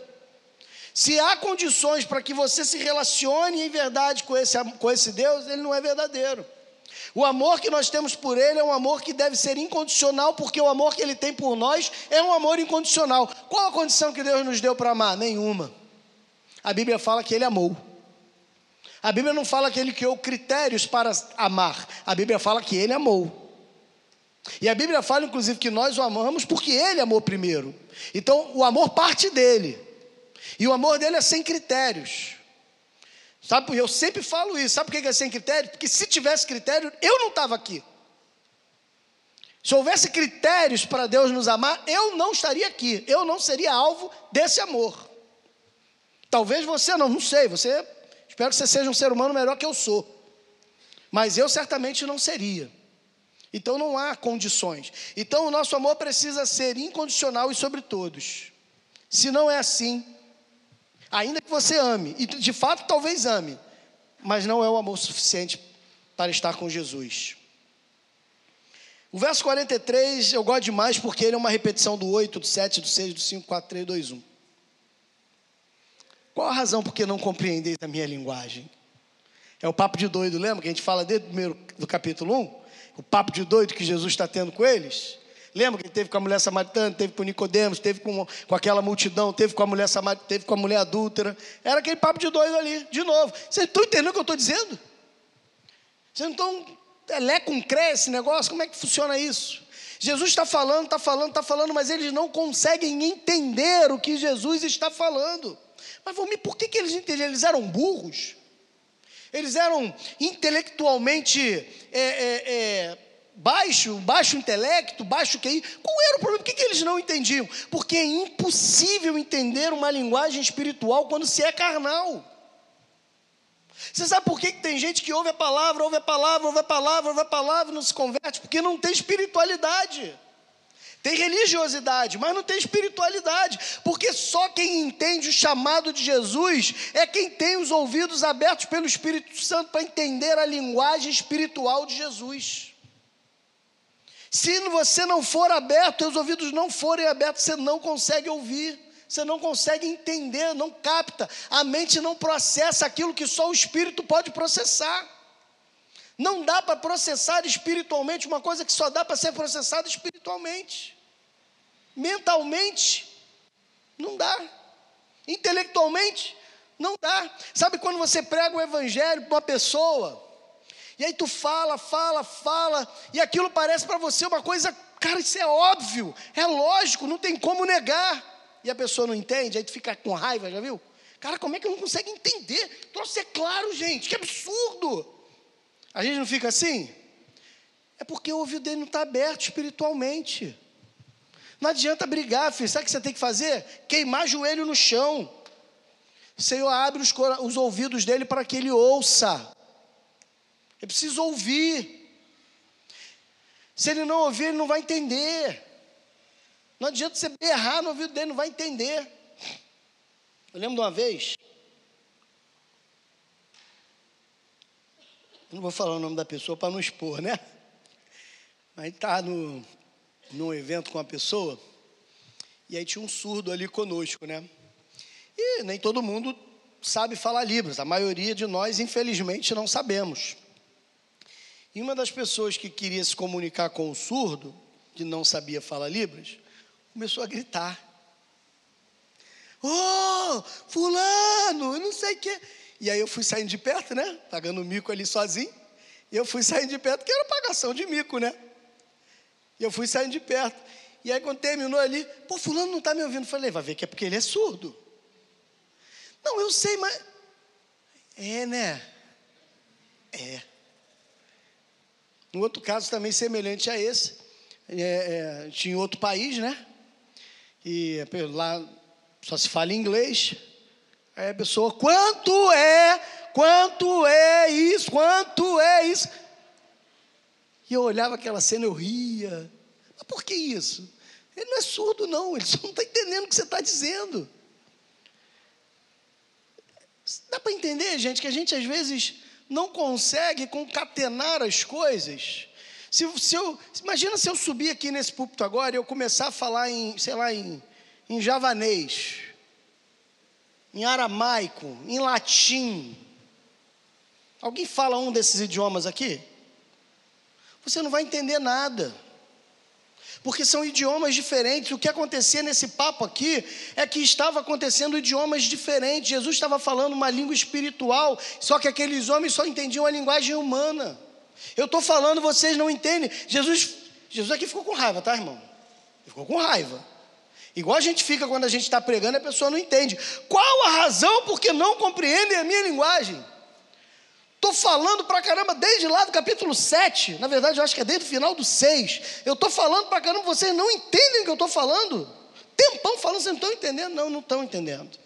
Se há condições para que você se relacione em verdade com esse, com esse Deus, ele não é verdadeiro. O amor que nós temos por Ele é um amor que deve ser incondicional, porque o amor que Ele tem por nós é um amor incondicional. Qual a condição que Deus nos deu para amar? Nenhuma. A Bíblia fala que ele amou. A Bíblia não fala que ele criou critérios para amar. A Bíblia fala que ele amou. E a Bíblia fala, inclusive, que nós o amamos porque ele amou primeiro. Então, o amor parte dele. E o amor dele é sem critérios. Sabe, eu sempre falo isso. Sabe por que é sem critério? Porque se tivesse critério, eu não estava aqui. Se houvesse critérios para Deus nos amar, eu não estaria aqui. Eu não seria alvo desse amor. Talvez você não, não sei, você espero que você seja um ser humano melhor que eu sou. Mas eu certamente não seria. Então não há condições. Então o nosso amor precisa ser incondicional e sobre todos. Se não é assim, ainda que você ame, e de fato talvez ame, mas não é o amor suficiente para estar com Jesus. O verso 43 eu gosto demais porque ele é uma repetição do 8, do 7, do 6, do 5, 4, 3, 2, 1. Qual a razão por que não compreendeis a minha linguagem? É o papo de doido, lembra que a gente fala desde o primeiro do capítulo 1? O papo de doido que Jesus está tendo com eles? Lembra que ele teve com a mulher samaritana, teve com Nicodemos, teve com, com aquela multidão, teve com a mulher samaritana, teve com a mulher adúltera. Era aquele papo de doido ali, de novo. Vocês estão entendendo o que eu estou dizendo? Vocês não estão é, com esse negócio? Como é que funciona isso? Jesus está falando, está falando, está falando, mas eles não conseguem entender o que Jesus está falando. Mas por que, que eles entendiam? Eles eram burros? Eles eram intelectualmente é, é, é, baixo, baixo intelecto, baixo QI. Qual era o problema? Por que, que eles não entendiam? Porque é impossível entender uma linguagem espiritual quando se é carnal. Você sabe por que, que tem gente que ouve a palavra, ouve a palavra, ouve a palavra, ouve a palavra e não se converte? Porque não tem espiritualidade. Tem religiosidade, mas não tem espiritualidade, porque só quem entende o chamado de Jesus é quem tem os ouvidos abertos pelo Espírito Santo para entender a linguagem espiritual de Jesus. Se você não for aberto, os ouvidos não forem abertos, você não consegue ouvir, você não consegue entender, não capta, a mente não processa aquilo que só o Espírito pode processar. Não dá para processar espiritualmente uma coisa que só dá para ser processada espiritualmente. Mentalmente, não dá. Intelectualmente, não dá. Sabe quando você prega o evangelho para uma pessoa, e aí tu fala, fala, fala, e aquilo parece para você uma coisa, cara, isso é óbvio, é lógico, não tem como negar. E a pessoa não entende, aí tu fica com raiva, já viu? Cara, como é que não consigo entender? Trouxe é claro, gente, que absurdo. A gente não fica assim? É porque o ouvido dele não está aberto espiritualmente. Não adianta brigar, filho. Sabe o que você tem que fazer? Queimar joelho no chão. Senhor, abre os, os ouvidos dele para que ele ouça. Ele precisa ouvir. Se ele não ouvir, ele não vai entender. Não adianta você errar no ouvido dele, não vai entender. Eu lembro de uma vez. Eu não vou falar o nome da pessoa para não expor, né? Mas está no, num evento com uma pessoa, e aí tinha um surdo ali conosco, né? E nem todo mundo sabe falar Libras, a maioria de nós, infelizmente, não sabemos. E uma das pessoas que queria se comunicar com o surdo, que não sabia falar Libras, começou a gritar. Oh, fulano, não sei o quê. E aí eu fui saindo de perto, né? Pagando mico ali sozinho. E eu fui saindo de perto, que era pagação de mico, né? E eu fui saindo de perto. E aí quando terminou ali, pô, fulano não está me ouvindo. Falei, vai ver que é porque ele é surdo. Não, eu sei, mas. É, né? É. Um outro caso também semelhante a esse, é, é, tinha outro país, né? E lá só se fala inglês. Aí a pessoa, quanto é? Quanto é isso? Quanto é isso? E eu olhava aquela cena, eu ria. Mas por que isso? Ele não é surdo, não, ele só não está entendendo o que você está dizendo. Dá para entender, gente, que a gente às vezes não consegue concatenar as coisas. Se, se eu, imagina se eu subir aqui nesse púlpito agora e eu começar a falar em, sei lá, em, em javanês, em aramaico, em latim. Alguém fala um desses idiomas aqui? Você não vai entender nada porque são idiomas diferentes. O que acontecia nesse papo aqui é que estava acontecendo idiomas diferentes. Jesus estava falando uma língua espiritual, só que aqueles homens só entendiam a linguagem humana. Eu estou falando, vocês não entendem. Jesus, Jesus aqui ficou com raiva, tá, irmão? Ficou com raiva. Igual a gente fica quando a gente está pregando, a pessoa não entende. Qual a razão porque não compreendem a minha linguagem? Estou falando para caramba desde lá do capítulo 7. Na verdade, eu acho que é desde o final do 6. Eu estou falando para caramba, vocês não entendem o que eu estou falando? Tempão falando, vocês não estão entendendo? Não, não estão entendendo.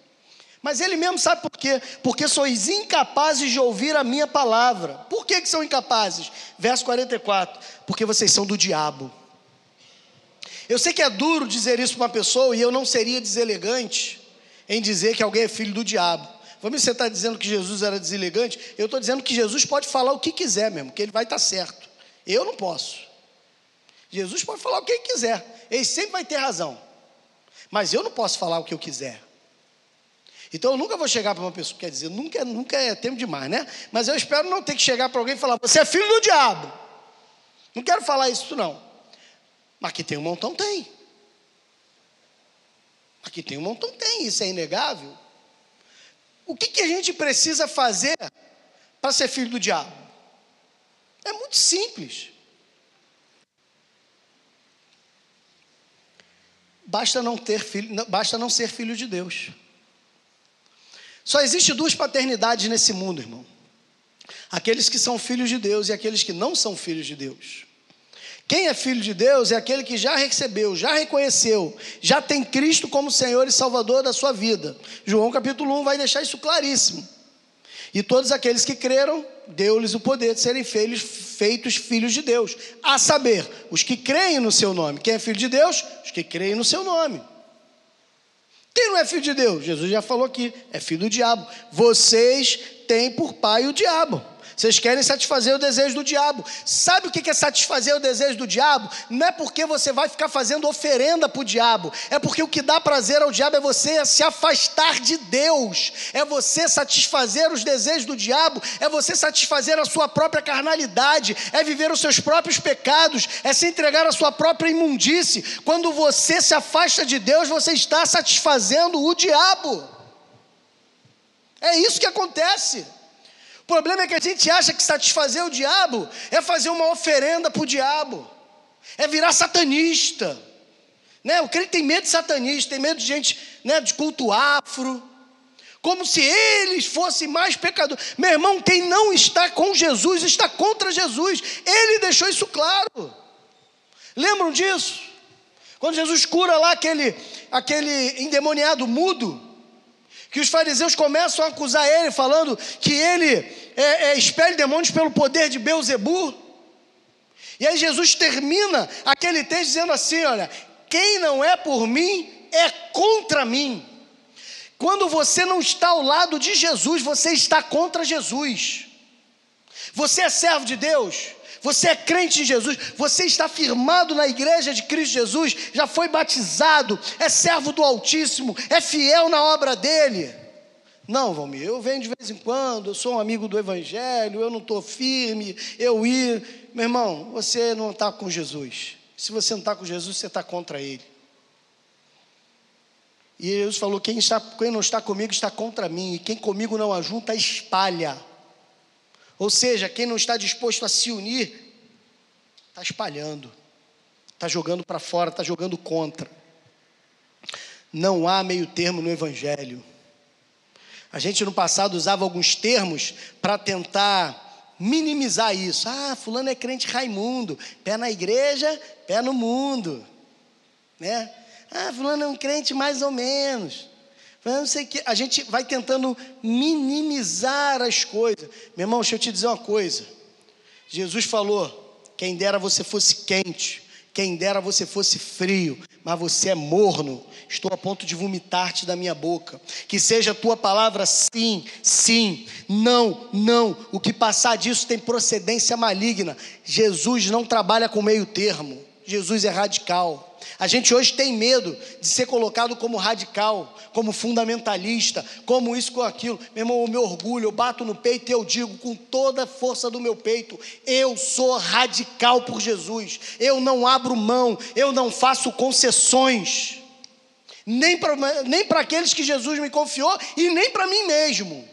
Mas ele mesmo sabe por quê? Porque sois incapazes de ouvir a minha palavra. Por que, que são incapazes? Verso 44. Porque vocês são do diabo. Eu sei que é duro dizer isso para uma pessoa e eu não seria deselegante em dizer que alguém é filho do diabo. Vamos você está dizendo que Jesus era deselegante? Eu estou dizendo que Jesus pode falar o que quiser mesmo, que ele vai estar certo. Eu não posso. Jesus pode falar o que ele quiser, ele sempre vai ter razão. Mas eu não posso falar o que eu quiser. Então eu nunca vou chegar para uma pessoa, quer dizer, nunca, nunca é tempo demais, né? Mas eu espero não ter que chegar para alguém e falar, você é filho do diabo. Não quero falar isso, não. Mas que tem um montão, tem. Aqui tem um montão, tem, isso é inegável. O que, que a gente precisa fazer para ser filho do diabo? É muito simples. Basta não ter filho, basta não ser filho de Deus. Só existe duas paternidades nesse mundo, irmão. Aqueles que são filhos de Deus e aqueles que não são filhos de Deus. Quem é filho de Deus é aquele que já recebeu, já reconheceu, já tem Cristo como Senhor e Salvador da sua vida. João capítulo 1 vai deixar isso claríssimo. E todos aqueles que creram, deu-lhes o poder de serem feitos, feitos filhos de Deus. A saber, os que creem no seu nome. Quem é filho de Deus? Os que creem no seu nome. Quem não é filho de Deus? Jesus já falou aqui, é filho do diabo. Vocês têm por pai o diabo. Vocês querem satisfazer o desejo do diabo. Sabe o que é satisfazer o desejo do diabo? Não é porque você vai ficar fazendo oferenda para o diabo, é porque o que dá prazer ao diabo é você se afastar de Deus, é você satisfazer os desejos do diabo, é você satisfazer a sua própria carnalidade, é viver os seus próprios pecados, é se entregar à sua própria imundície. Quando você se afasta de Deus, você está satisfazendo o diabo. É isso que acontece problema é que a gente acha que satisfazer o diabo é fazer uma oferenda para o diabo, é virar satanista. Né? O crente tem medo de satanista, tem medo de gente né, de culto afro. como se eles fossem mais pecadores. Meu irmão, quem não está com Jesus está contra Jesus. Ele deixou isso claro. Lembram disso? Quando Jesus cura lá aquele, aquele endemoniado mudo, que os fariseus começam a acusar ele, falando que ele é, é, demônios pelo poder de Beuzebu. E aí Jesus termina aquele texto dizendo assim: olha, quem não é por mim é contra mim. Quando você não está ao lado de Jesus, você está contra Jesus. Você é servo de Deus, você é crente em Jesus, você está firmado na igreja de Cristo Jesus, já foi batizado, é servo do Altíssimo, é fiel na obra dele. Não, Valmir, eu venho de vez em quando, eu sou um amigo do Evangelho, eu não estou firme, eu ir. Meu irmão, você não está com Jesus. Se você não está com Jesus, você está contra Ele. E Jesus falou: quem, está, quem não está comigo está contra mim, e quem comigo não ajunta, espalha. Ou seja, quem não está disposto a se unir, está espalhando, está jogando para fora, está jogando contra. Não há meio termo no Evangelho. A gente no passado usava alguns termos para tentar minimizar isso. Ah, fulano é crente Raimundo, pé na igreja, pé no mundo, né? Ah, fulano é um crente mais ou menos. Não sei que a gente vai tentando minimizar as coisas. Meu irmão, deixa eu te dizer uma coisa. Jesus falou: quem dera você fosse quente, quem dera você fosse frio, mas você é morno. Estou a ponto de vomitar-te da minha boca. Que seja a tua palavra sim, sim, não, não. O que passar disso tem procedência maligna. Jesus não trabalha com meio termo. Jesus é radical. A gente hoje tem medo de ser colocado como radical, como fundamentalista, como isso, com aquilo. Meu irmão, o meu orgulho, eu bato no peito e eu digo com toda a força do meu peito: eu sou radical por Jesus. Eu não abro mão, eu não faço concessões, nem para nem aqueles que Jesus me confiou e nem para mim mesmo.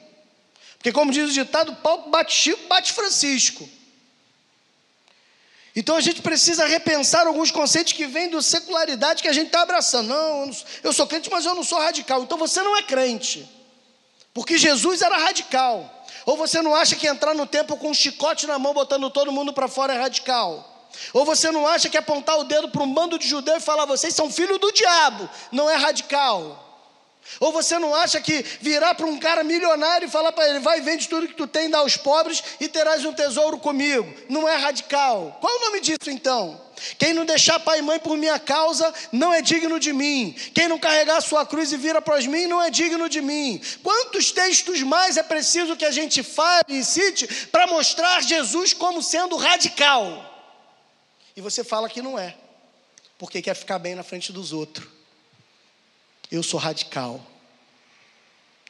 Porque, como diz o ditado, pau bate Chico, bate Francisco. Então a gente precisa repensar alguns conceitos que vêm da secularidade que a gente está abraçando. Não, eu sou crente, mas eu não sou radical. Então você não é crente. Porque Jesus era radical. Ou você não acha que entrar no templo com um chicote na mão, botando todo mundo para fora é radical? Ou você não acha que apontar o dedo para um bando de judeus e falar, vocês são filhos do diabo, não é radical? Ou você não acha que virar para um cara milionário e falar para ele, vai vende tudo que tu tem, dá aos pobres e terás um tesouro comigo? Não é radical. Qual o nome disso então? Quem não deixar pai e mãe por minha causa não é digno de mim. Quem não carregar sua cruz e vira para mim não é digno de mim. Quantos textos mais é preciso que a gente fale e cite para mostrar Jesus como sendo radical? E você fala que não é, porque quer ficar bem na frente dos outros. Eu sou radical.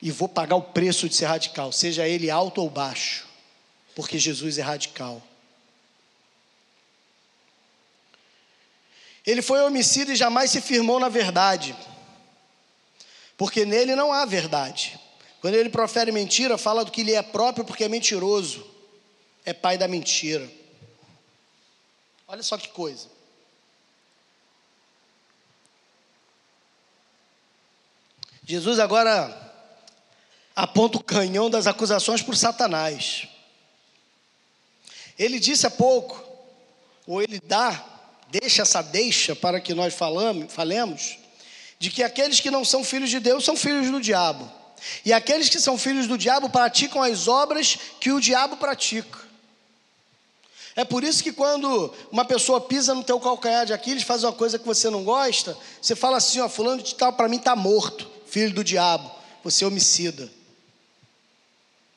E vou pagar o preço de ser radical, seja ele alto ou baixo, porque Jesus é radical. Ele foi homicida e jamais se firmou na verdade, porque nele não há verdade. Quando ele profere mentira, fala do que lhe é próprio, porque é mentiroso, é pai da mentira. Olha só que coisa. Jesus agora aponta o canhão das acusações por Satanás. Ele disse há pouco, ou ele dá, deixa essa deixa para que nós falamos, falemos, de que aqueles que não são filhos de Deus são filhos do diabo. E aqueles que são filhos do diabo praticam as obras que o diabo pratica. É por isso que quando uma pessoa pisa no teu calcanhar de Aquiles, faz uma coisa que você não gosta, você fala assim, ó, fulano de tal para mim está morto filho do diabo, você é homicida.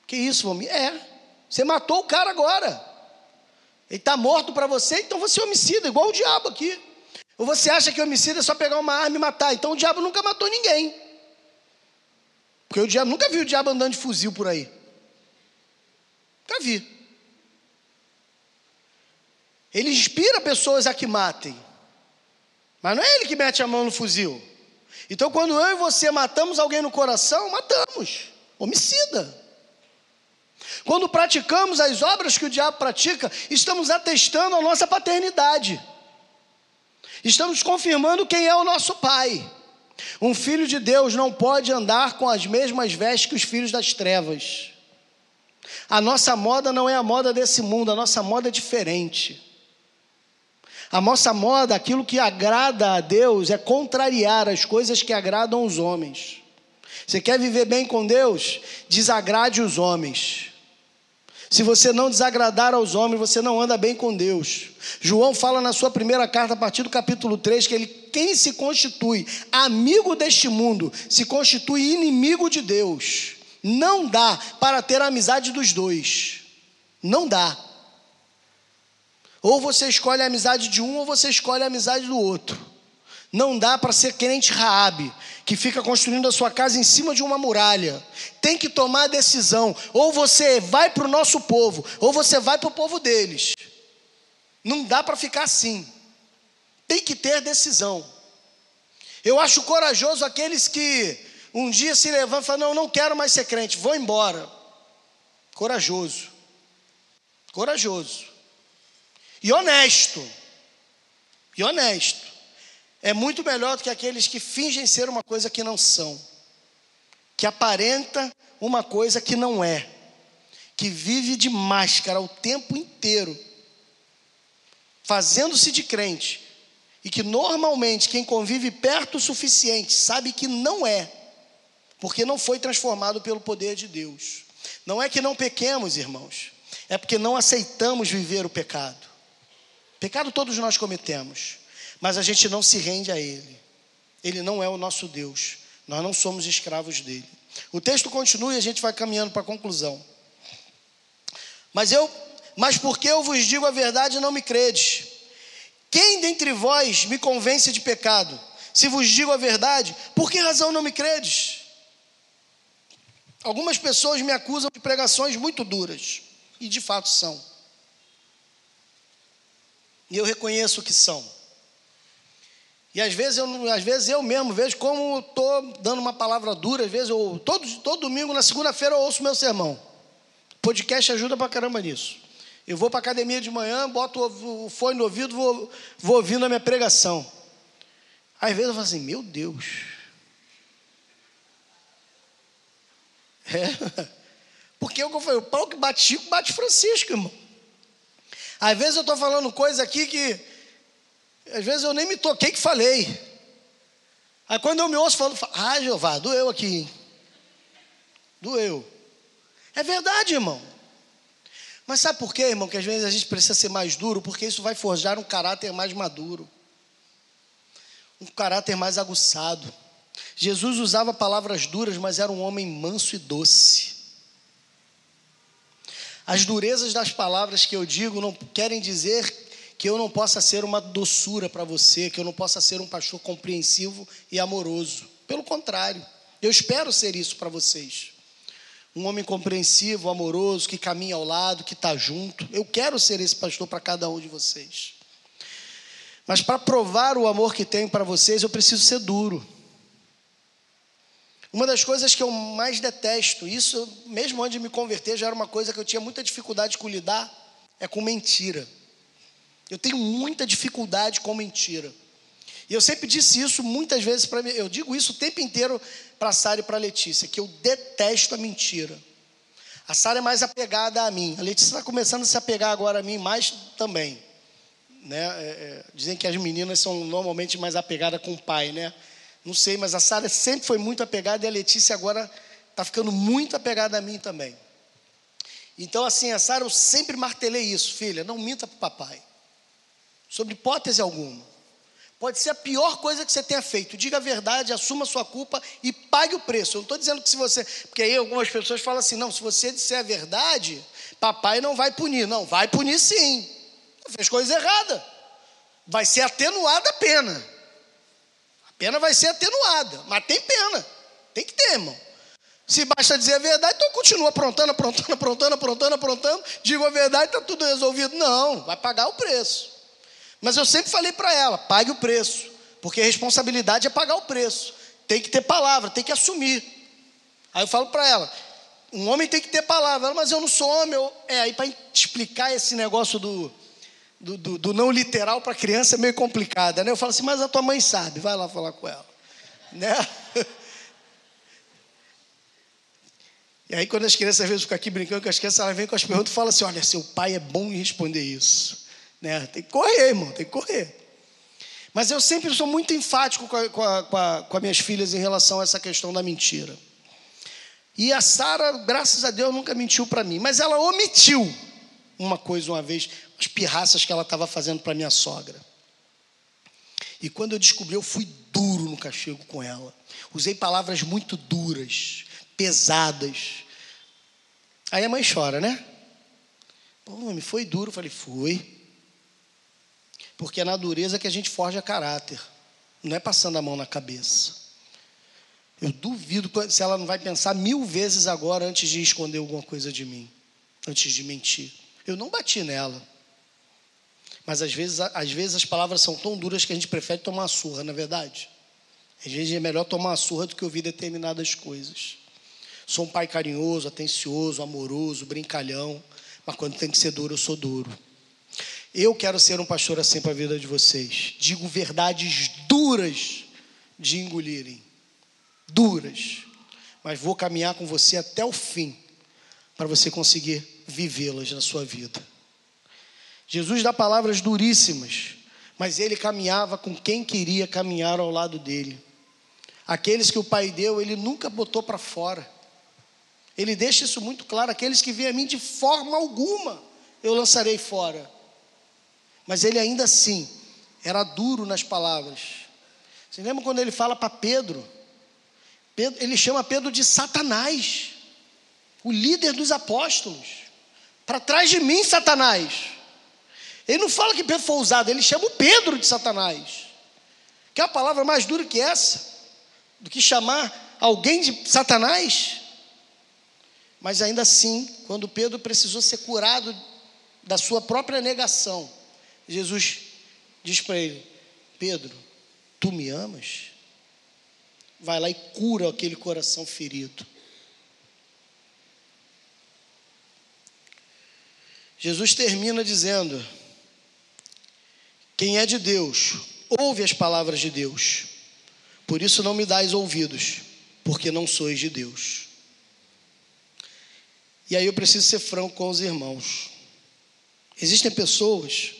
Que isso, homem? É, você matou o cara agora. Ele está morto para você, então você é homicida, igual o diabo aqui. Ou você acha que homicida é só pegar uma arma e matar? Então o diabo nunca matou ninguém. Porque o diabo nunca viu o diabo andando de fuzil por aí. Nunca vi. Ele inspira pessoas a que matem. Mas não é ele que mete a mão no fuzil. Então, quando eu e você matamos alguém no coração, matamos. Homicida. Quando praticamos as obras que o diabo pratica, estamos atestando a nossa paternidade. Estamos confirmando quem é o nosso pai. Um filho de Deus não pode andar com as mesmas vestes que os filhos das trevas. A nossa moda não é a moda desse mundo, a nossa moda é diferente. A nossa moda, aquilo que agrada a Deus, é contrariar as coisas que agradam os homens. Você quer viver bem com Deus? Desagrade os homens. Se você não desagradar aos homens, você não anda bem com Deus. João fala na sua primeira carta, a partir do capítulo 3, que ele, quem se constitui amigo deste mundo, se constitui inimigo de Deus. Não dá para ter a amizade dos dois. Não dá. Ou você escolhe a amizade de um, ou você escolhe a amizade do outro. Não dá para ser crente Raabe, que fica construindo a sua casa em cima de uma muralha. Tem que tomar a decisão. Ou você vai para o nosso povo, ou você vai para o povo deles. Não dá para ficar assim. Tem que ter decisão. Eu acho corajoso aqueles que um dia se levantam e falam: Não, não quero mais ser crente, vou embora. Corajoso. Corajoso. E honesto. E honesto. É muito melhor do que aqueles que fingem ser uma coisa que não são, que aparenta uma coisa que não é, que vive de máscara o tempo inteiro, fazendo-se de crente, e que normalmente quem convive perto o suficiente sabe que não é, porque não foi transformado pelo poder de Deus. Não é que não pequemos, irmãos, é porque não aceitamos viver o pecado. Pecado todos nós cometemos mas a gente não se rende a Ele. Ele não é o nosso Deus, nós não somos escravos dele. O texto continua e a gente vai caminhando para a conclusão. Mas eu, mas porque eu vos digo a verdade, não me credes. Quem dentre vós me convence de pecado? Se vos digo a verdade, por que razão não me credes? Algumas pessoas me acusam de pregações muito duras, e de fato são. E eu reconheço que são. E às vezes eu, às vezes eu mesmo vejo como estou dando uma palavra dura, às vezes eu, todo, todo domingo, na segunda-feira, eu ouço meu sermão. Podcast ajuda pra caramba nisso. Eu vou para academia de manhã, boto o fone no ouvido, vou, vou ouvindo a minha pregação. Às vezes eu falo assim, meu Deus. É. Porque eu falei, o pau que bate Chico, bate Francisco, irmão. Às vezes eu estou falando coisa aqui que às vezes eu nem me toquei que falei. Aí quando eu me ouço falando, ah, Jeová, doeu aqui. Doeu. É verdade, irmão. Mas sabe por quê, irmão? Que às vezes a gente precisa ser mais duro, porque isso vai forjar um caráter mais maduro, um caráter mais aguçado. Jesus usava palavras duras, mas era um homem manso e doce. As durezas das palavras que eu digo não querem dizer que eu não possa ser uma doçura para você, que eu não possa ser um pastor compreensivo e amoroso. Pelo contrário, eu espero ser isso para vocês. Um homem compreensivo, amoroso, que caminha ao lado, que está junto. Eu quero ser esse pastor para cada um de vocês. Mas para provar o amor que tenho para vocês, eu preciso ser duro. Uma das coisas que eu mais detesto, isso mesmo antes de me converter, já era uma coisa que eu tinha muita dificuldade com lidar, é com mentira. Eu tenho muita dificuldade com mentira. E eu sempre disse isso muitas vezes para mim. Eu digo isso o tempo inteiro para a Sara e para a Letícia, que eu detesto a mentira. A Sara é mais apegada a mim. A Letícia está começando a se apegar agora a mim mais também. Né? É, é, dizem que as meninas são normalmente mais apegadas com o pai, né? Não sei, mas a Sara sempre foi muito apegada e a Letícia agora está ficando muito apegada a mim também. Então, assim, a Sara, eu sempre martelei isso, filha, não minta para o papai sobre hipótese alguma. Pode ser a pior coisa que você tenha feito. Diga a verdade, assuma a sua culpa e pague o preço. Eu não estou dizendo que se você. Porque aí algumas pessoas falam assim: não, se você disser a verdade, papai não vai punir. Não, vai punir sim. Fez coisa errada. Vai ser atenuada a pena. Pena vai ser atenuada. Mas tem pena. Tem que ter, irmão. Se basta dizer a verdade, então continua aprontando, aprontando, aprontando, aprontando, aprontando. Digo a verdade, está tudo resolvido. Não, vai pagar o preço. Mas eu sempre falei para ela: pague o preço, porque a responsabilidade é pagar o preço. Tem que ter palavra, tem que assumir. Aí eu falo para ela: um homem tem que ter palavra, mas eu não sou homem. Eu... É, aí para explicar esse negócio do, do, do, do não literal para criança é meio complicado, né? Eu falo assim: mas a tua mãe sabe, vai lá falar com ela. né? E aí, quando as crianças às vezes ficam aqui brincando com as crianças, elas vêm com as perguntas e falam assim: olha, seu pai é bom em responder isso. Né? Tem que correr, irmão, tem que correr. Mas eu sempre sou muito enfático com, a, com, a, com, a, com as minhas filhas em relação a essa questão da mentira. E a Sara, graças a Deus, nunca mentiu para mim, mas ela omitiu uma coisa uma vez, as pirraças que ela estava fazendo para minha sogra. E quando eu descobri, eu fui duro no castigo com ela. Usei palavras muito duras pesadas. Aí a mãe chora, né? Pô, me foi duro. Eu falei, fui. Porque é na dureza que a gente forja caráter. Não é passando a mão na cabeça. Eu duvido se ela não vai pensar mil vezes agora antes de esconder alguma coisa de mim, antes de mentir. Eu não bati nela. Mas às vezes, às vezes as palavras são tão duras que a gente prefere tomar uma surra, na é verdade. Às vezes é melhor tomar uma surra do que ouvir determinadas coisas. Sou um pai carinhoso, atencioso, amoroso, brincalhão, mas quando tem que ser duro, eu sou duro. Eu quero ser um pastor assim para a vida de vocês. Digo verdades duras de engolirem. Duras. Mas vou caminhar com você até o fim para você conseguir vivê-las na sua vida. Jesus dá palavras duríssimas, mas ele caminhava com quem queria caminhar ao lado dele. Aqueles que o Pai deu, ele nunca botou para fora. Ele deixa isso muito claro: aqueles que vêm a mim de forma alguma eu lançarei fora. Mas ele ainda assim era duro nas palavras. Você lembra quando ele fala para Pedro? Pedro? Ele chama Pedro de Satanás, o líder dos apóstolos. Para trás de mim, Satanás. Ele não fala que Pedro foi ousado, ele chama o Pedro de Satanás. Que é a palavra mais dura que essa? Do que chamar alguém de Satanás? Mas ainda assim, quando Pedro precisou ser curado da sua própria negação, Jesus diz para ele: Pedro, tu me amas? Vai lá e cura aquele coração ferido. Jesus termina dizendo: Quem é de Deus, ouve as palavras de Deus. Por isso não me dais ouvidos, porque não sois de Deus. E aí eu preciso ser franco com os irmãos. Existem pessoas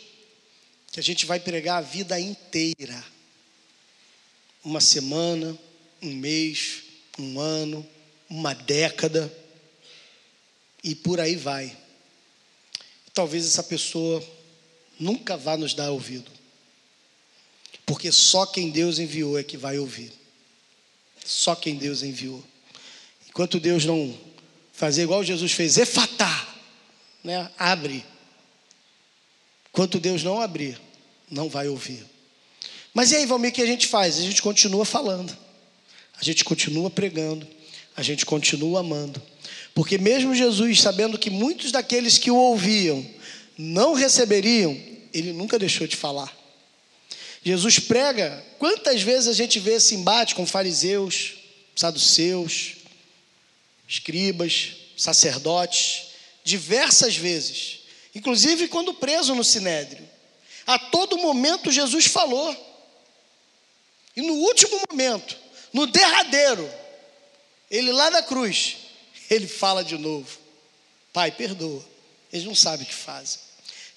que a gente vai pregar a vida inteira. Uma semana, um mês, um ano, uma década e por aí vai. Talvez essa pessoa nunca vá nos dar ouvido. Porque só quem Deus enviou é que vai ouvir. Só quem Deus enviou. Enquanto Deus não fazer igual Jesus fez, efatá, né? abre. Quanto Deus não abrir, não vai ouvir. Mas e aí, Valmir, o que a gente faz? A gente continua falando, a gente continua pregando, a gente continua amando. Porque mesmo Jesus, sabendo que muitos daqueles que o ouviam não receberiam, ele nunca deixou de falar. Jesus prega, quantas vezes a gente vê esse embate com fariseus, saduceus, escribas, sacerdotes, diversas vezes, inclusive quando preso no sinédrio. A todo momento Jesus falou. E no último momento, no derradeiro, ele lá na cruz, ele fala de novo: Pai, perdoa. Eles não sabem o que fazem.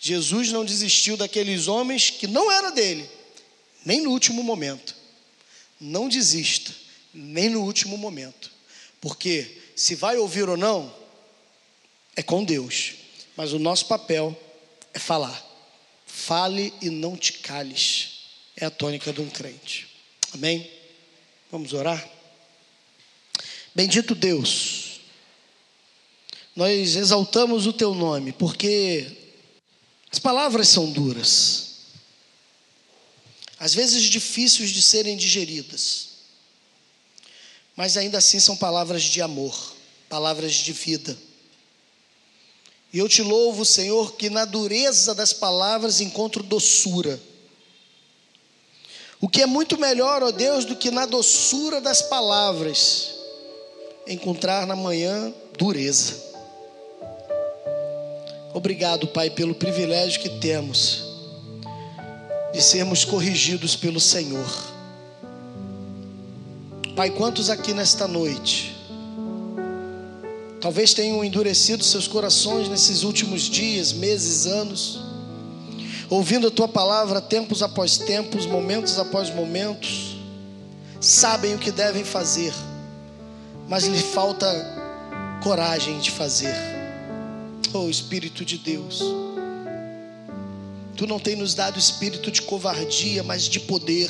Jesus não desistiu daqueles homens que não era dele, nem no último momento. Não desista, nem no último momento. Porque se vai ouvir ou não, é com Deus. Mas o nosso papel é falar. Fale e não te cales. É a tônica de um crente. Amém? Vamos orar? Bendito Deus, nós exaltamos o teu nome, porque as palavras são duras, às vezes difíceis de serem digeridas mas ainda assim são palavras de amor, palavras de vida. E eu te louvo, Senhor, que na dureza das palavras encontro doçura. O que é muito melhor, ó Deus, do que na doçura das palavras encontrar na manhã dureza. Obrigado, Pai, pelo privilégio que temos de sermos corrigidos pelo Senhor. Pai, quantos aqui nesta noite talvez tenham endurecido seus corações nesses últimos dias, meses, anos, ouvindo a tua palavra tempos após tempos, momentos após momentos, sabem o que devem fazer, mas lhe falta coragem de fazer. Oh Espírito de Deus, Tu não tem nos dado espírito de covardia, mas de poder,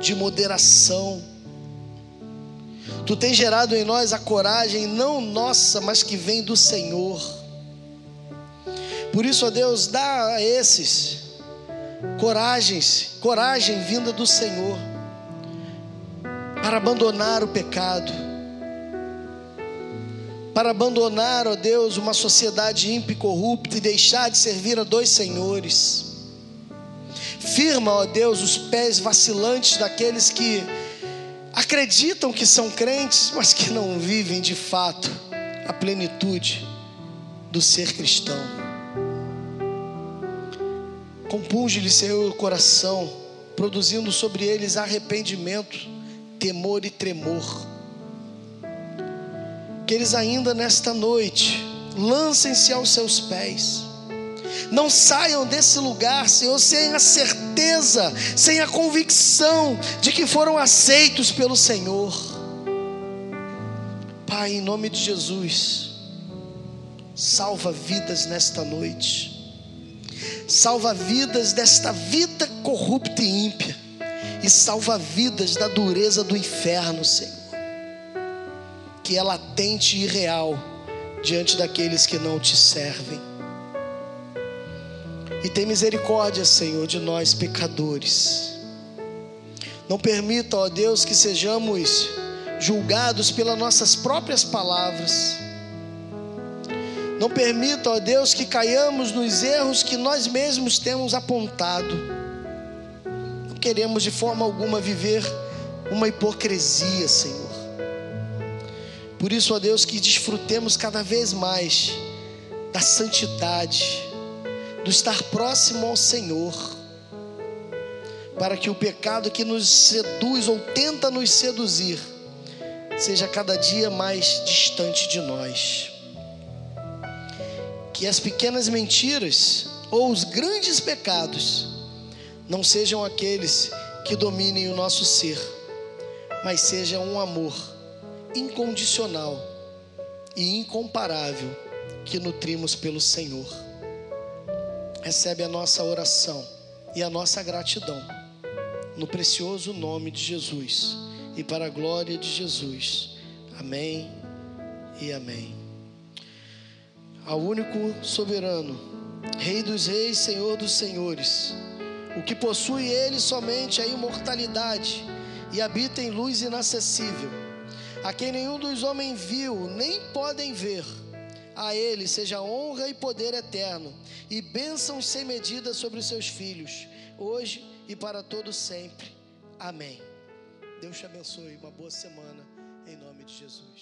de moderação. Tu tens gerado em nós a coragem, não nossa, mas que vem do Senhor. Por isso, ó Deus, dá a esses coragens, coragem vinda do Senhor, para abandonar o pecado para abandonar, ó Deus, uma sociedade ímpia e corrupta e deixar de servir a dois senhores. Firma, ó Deus, os pés vacilantes daqueles que acreditam que são crentes, mas que não vivem de fato a plenitude do ser cristão. Compunge-lhe, Senhor, o coração, produzindo sobre eles arrependimento, temor e tremor que eles ainda nesta noite lancem-se aos seus pés. Não saiam desse lugar, Senhor, sem a certeza, sem a convicção de que foram aceitos pelo Senhor. Pai, em nome de Jesus, salva vidas nesta noite. Salva vidas desta vida corrupta e ímpia. E salva vidas da dureza do inferno, Senhor que é latente e real diante daqueles que não te servem. E tem misericórdia, Senhor, de nós pecadores. Não permita, ó Deus, que sejamos julgados pelas nossas próprias palavras. Não permita, ó Deus, que caiamos nos erros que nós mesmos temos apontado. Não queremos de forma alguma viver uma hipocrisia, Senhor. Por isso, ó Deus, que desfrutemos cada vez mais da santidade, do estar próximo ao Senhor, para que o pecado que nos seduz ou tenta nos seduzir seja cada dia mais distante de nós. Que as pequenas mentiras ou os grandes pecados não sejam aqueles que dominem o nosso ser, mas seja um amor incondicional e incomparável que nutrimos pelo Senhor. Recebe a nossa oração e a nossa gratidão, no precioso nome de Jesus e para a glória de Jesus. Amém e amém. Ao único soberano, Rei dos Reis, Senhor dos Senhores, o que possui ele somente a imortalidade e habita em luz inacessível a quem nenhum dos homens viu, nem podem ver. A ele seja honra e poder eterno, e bênçãos sem medida sobre os seus filhos, hoje e para todo sempre. Amém. Deus te abençoe. Uma boa semana, em nome de Jesus.